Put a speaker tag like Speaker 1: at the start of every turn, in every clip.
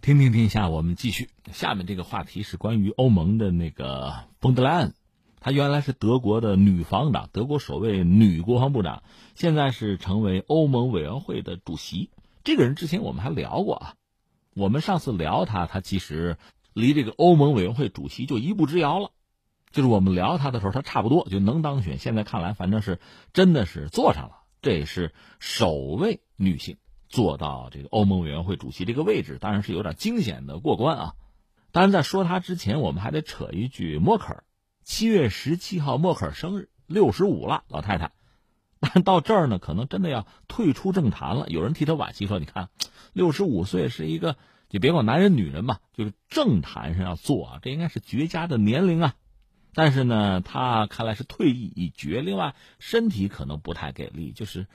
Speaker 1: 听听天下，我们继续。下面这个话题是关于欧盟的那个冯德莱恩，她原来是德国的女防长，德国首位女国防部长，现在是成为欧盟委员会的主席。这个人之前我们还聊过啊，我们上次聊他，他其实离这个欧盟委员会主席就一步之遥了。就是我们聊他的时候，他差不多就能当选。现在看来，反正是真的是坐上了，这也是首位女性。做到这个欧盟委员会主席这个位置，当然是有点惊险的过关啊。当然，在说他之前，我们还得扯一句：默克尔七月十七号，默克尔生日，六十五了，老太太。但到这儿呢，可能真的要退出政坛了。有人替他惋惜说：“你看，六十五岁是一个，就别管男人女人吧，就是政坛上要做啊，这应该是绝佳的年龄啊。”但是呢，他看来是退役已决。另外，身体可能不太给力，就是。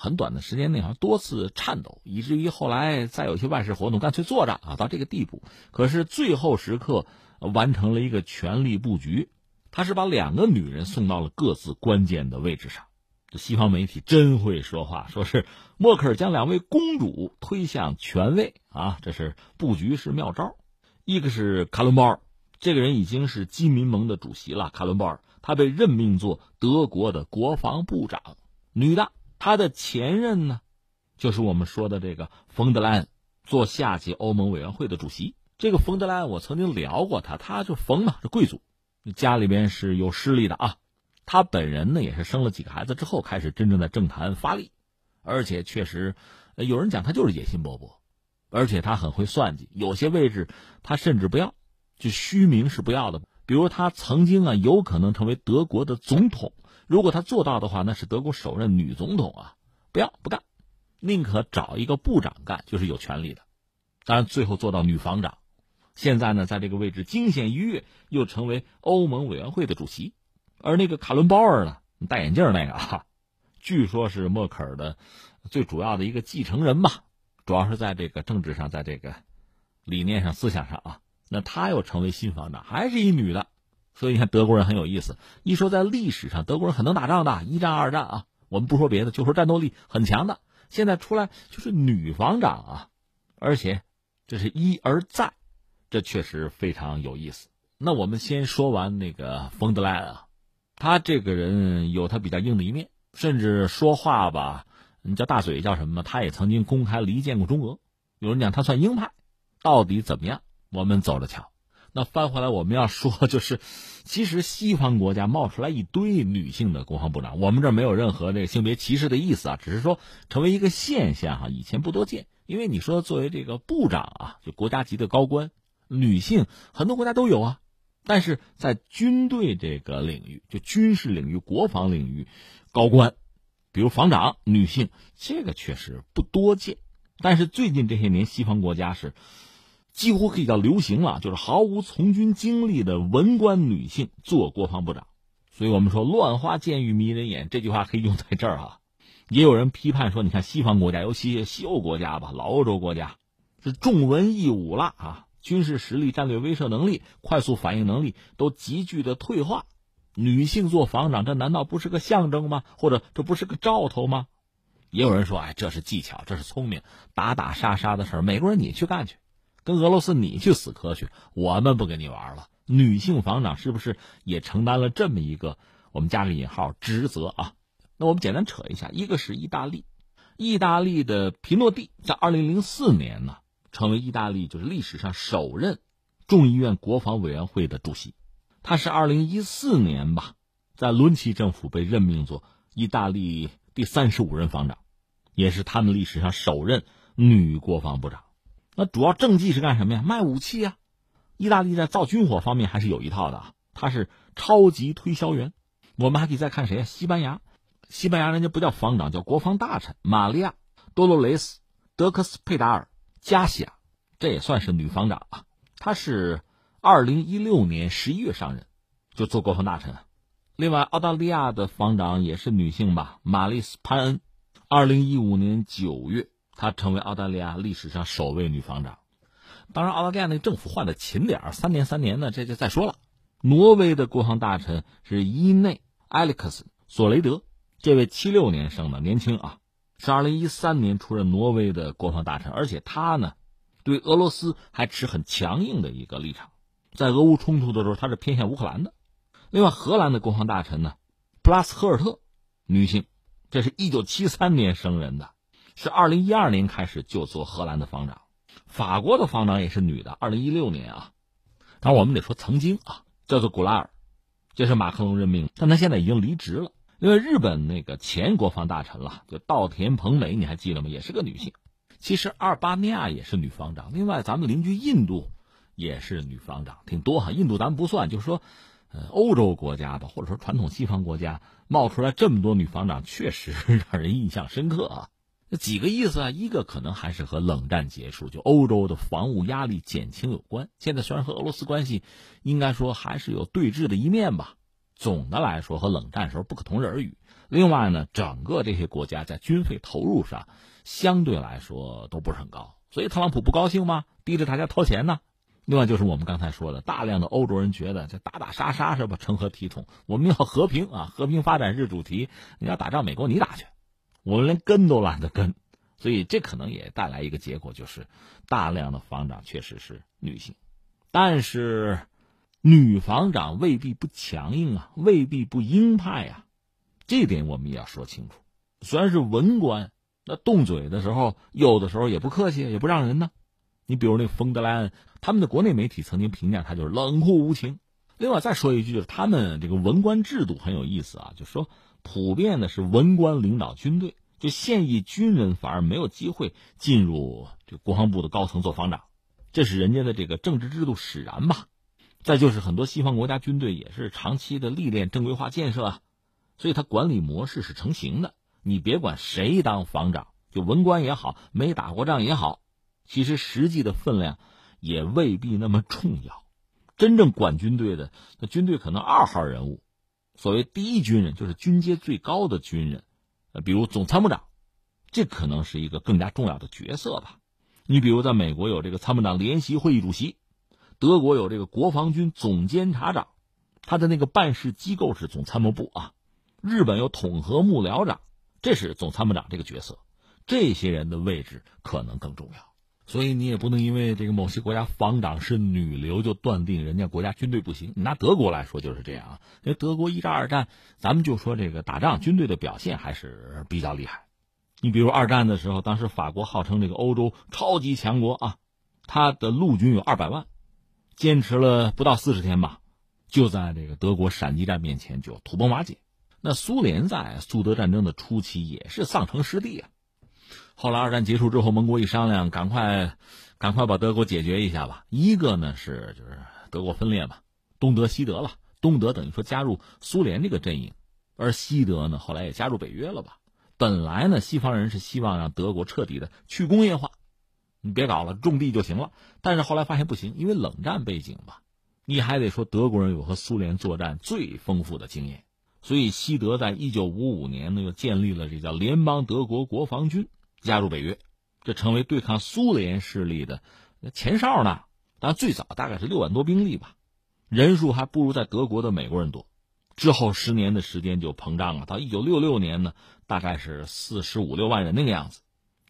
Speaker 1: 很短的时间内，好像多次颤抖，以至于后来再有些外事活动，干脆坐着啊，到这个地步。可是最后时刻完成了一个权力布局，他是把两个女人送到了各自关键的位置上。这西方媒体真会说话，说是默克尔将两位公主推向权位啊，这是布局是妙招。一个是卡伦鲍尔，这个人已经是基民盟的主席了。卡伦鲍尔，他被任命做德国的国防部长，女的。他的前任呢，就是我们说的这个冯德莱恩，做下届欧盟委员会的主席。这个冯德莱恩，我曾经聊过他，他就冯嘛，是贵族，家里边是有势力的啊。他本人呢，也是生了几个孩子之后，开始真正在政坛发力，而且确实，有人讲他就是野心勃勃，而且他很会算计，有些位置他甚至不要，就虚名是不要的。比如他曾经啊，有可能成为德国的总统。如果他做到的话，那是德国首任女总统啊！不要不干，宁可找一个部长干，就是有权利的。当然，最后做到女防长，现在呢，在这个位置惊险一跃，又成为欧盟委员会的主席。而那个卡伦鲍尔呢，戴眼镜那个啊，据说是默克尔的最主要的一个继承人吧，主要是在这个政治上，在这个理念上、思想上啊。那他又成为新防长，还是一女的。所以你看，德国人很有意思。一说在历史上，德国人很能打仗的，一战、二战啊，我们不说别的，就说战斗力很强的。现在出来就是女防长啊，而且这是一而再，这确实非常有意思。那我们先说完那个冯德莱恩啊，他这个人有他比较硬的一面，甚至说话吧，你叫大嘴叫什么？他也曾经公开离间过中俄。有人讲他算鹰派，到底怎么样？我们走着瞧。那翻回来，我们要说，就是其实西方国家冒出来一堆女性的国防部长，我们这没有任何这个性别歧视的意思啊，只是说成为一个现象哈，以前不多见。因为你说作为这个部长啊，就国家级的高官，女性很多国家都有啊，但是在军队这个领域，就军事领域、国防领域，高官，比如防长，女性这个确实不多见。但是最近这些年，西方国家是。几乎可以叫流行了，就是毫无从军经历的文官女性做国防部长，所以我们说“乱花渐欲迷人眼”这句话可以用在这儿哈。也有人批判说，你看西方国家，尤其西欧国家吧，老欧洲国家，是重文抑武了啊，军事实力、战略威慑能力、快速反应能力都急剧的退化。女性做防长，这难道不是个象征吗？或者这不是个兆头吗？也有人说，哎，这是技巧，这是聪明，打打杀杀的事儿，美国人你去干去。跟俄罗斯你去死磕去，我们不跟你玩了。女性防长是不是也承担了这么一个我们加个引号职责啊？那我们简单扯一下，一个是意大利，意大利的皮诺蒂在二零零四年呢，成为意大利就是历史上首任众议院国防委员会的主席。他是二零一四年吧，在伦齐政府被任命做意大利第三十五任防长，也是他们历史上首任女国防部长。那主要政绩是干什么呀？卖武器呀！意大利在造军火方面还是有一套的，他是超级推销员。我们还可以再看谁啊？西班牙，西班牙人家不叫防长，叫国防大臣玛利亚·多洛雷斯·德克斯佩达尔加西亚，这也算是女防长啊。她是二零一六年十一月上任，就做国防大臣。另外，澳大利亚的防长也是女性吧？玛丽斯·潘恩，二零一五年九月。她成为澳大利亚历史上首位女防长，当然，澳大利亚那政府换的勤点儿，三年三年的，这就再说了。挪威的国防大臣是伊内·埃里克斯·索雷德，这位七六年生的，年轻啊，是二零一三年出任挪威的国防大臣，而且他呢，对俄罗斯还持很强硬的一个立场。在俄乌冲突的时候，他是偏向乌克兰的。另外，荷兰的国防大臣呢，布拉斯赫尔特，女性，这是一九七三年生人的，是二零一二年开始就做荷兰的防长。法国的防长也是女的，二零一六年啊。当然，我们得说曾经啊，叫做古拉尔，这是马克龙任命，但他现在已经离职了。因为日本那个前国防大臣了，就稻田朋美，你还记得吗？也是个女性。其实阿尔巴尼亚也是女防长，另外咱们邻居印度也是女防长，挺多哈。印度咱们不算，就是说，呃，欧洲国家吧，或者说传统西方国家冒出来这么多女防长，确实 让人印象深刻啊。那几个意思啊？一个可能还是和冷战结束，就欧洲的防务压力减轻有关。现在虽然和俄罗斯关系应该说还是有对峙的一面吧。总的来说和冷战时候不可同日而语。另外呢，整个这些国家在军费投入上相对来说都不是很高，所以特朗普不高兴吗？逼着大家掏钱呢。另外就是我们刚才说的，大量的欧洲人觉得这打打杀杀是吧，成何体统？我们要和平啊，和平发展是主题。你要打仗，美国你打去，我们连跟都懒得跟。所以这可能也带来一个结果，就是大量的房长确实是女性，但是。女房长未必不强硬啊，未必不鹰派啊，这点我们也要说清楚。虽然是文官，那动嘴的时候，有的时候也不客气，也不让人呢。你比如那冯德莱恩，他们的国内媒体曾经评价他就是冷酷无情。另外再说一句，就是他们这个文官制度很有意思啊，就说普遍的是文官领导军队，就现役军人反而没有机会进入这国防部的高层做防长，这是人家的这个政治制度使然吧。再就是很多西方国家军队也是长期的历练正规化建设啊，所以它管理模式是成型的。你别管谁当防长，就文官也好，没打过仗也好，其实实际的分量也未必那么重要。真正管军队的，那军队可能二号人物，所谓第一军人就是军阶最高的军人，呃，比如总参谋长，这可能是一个更加重要的角色吧。你比如在美国有这个参谋长联席会议主席。德国有这个国防军总监察长，他的那个办事机构是总参谋部啊。日本有统合幕僚长，这是总参谋长这个角色。这些人的位置可能更重要，所以你也不能因为这个某些国家防长是女流就断定人家国家军队不行。你拿德国来说就是这样啊，因为德国一战、二战，咱们就说这个打仗军队的表现还是比较厉害。你比如二战的时候，当时法国号称这个欧洲超级强国啊，他的陆军有二百万。坚持了不到四十天吧，就在这个德国闪击战面前就土崩瓦解。那苏联在苏德战争的初期也是丧城失地啊。后来二战结束之后，盟国一商量，赶快赶快把德国解决一下吧。一个呢是就是德国分裂嘛，东德西德了。东德等于说加入苏联这个阵营，而西德呢后来也加入北约了吧。本来呢西方人是希望让德国彻底的去工业化。你别搞了，种地就行了。但是后来发现不行，因为冷战背景吧，你还得说德国人有和苏联作战最丰富的经验，所以西德在一九五五年呢又建立了这叫联邦德国国防军，加入北约，这成为对抗苏联势力的前哨呢。但最早大概是六万多兵力吧，人数还不如在德国的美国人多。之后十年的时间就膨胀了，到一九六六年呢，大概是四十五六万人那个样子。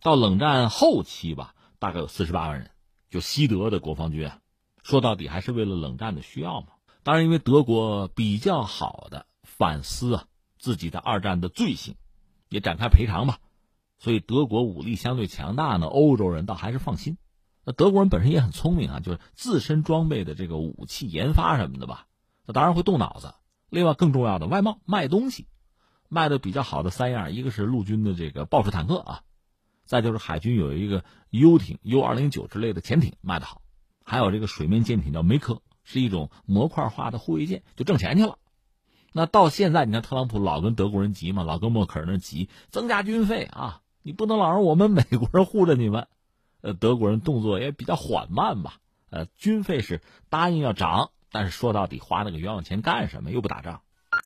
Speaker 1: 到冷战后期吧。大概有四十八万人，就西德的国防军啊，说到底还是为了冷战的需要嘛。当然，因为德国比较好的反思啊自己的二战的罪行，也展开赔偿吧，所以德国武力相对强大呢，欧洲人倒还是放心。那德国人本身也很聪明啊，就是自身装备的这个武器研发什么的吧，那当然会动脑子。另外，更重要的外贸卖东西，卖的比较好的三样，一个是陆军的这个豹式坦克啊。再就是海军有一个游艇 U 二零九之类的潜艇卖的好，还有这个水面舰艇叫梅克，是一种模块化的护卫舰，就挣钱去了。那到现在，你看特朗普老跟德国人急嘛，老跟默克尔那急，增加军费啊，你不能老让我们美国人护着你们。呃，德国人动作也比较缓慢吧。呃，军费是答应要涨，但是说到底花那个冤枉钱干什么？又不打仗。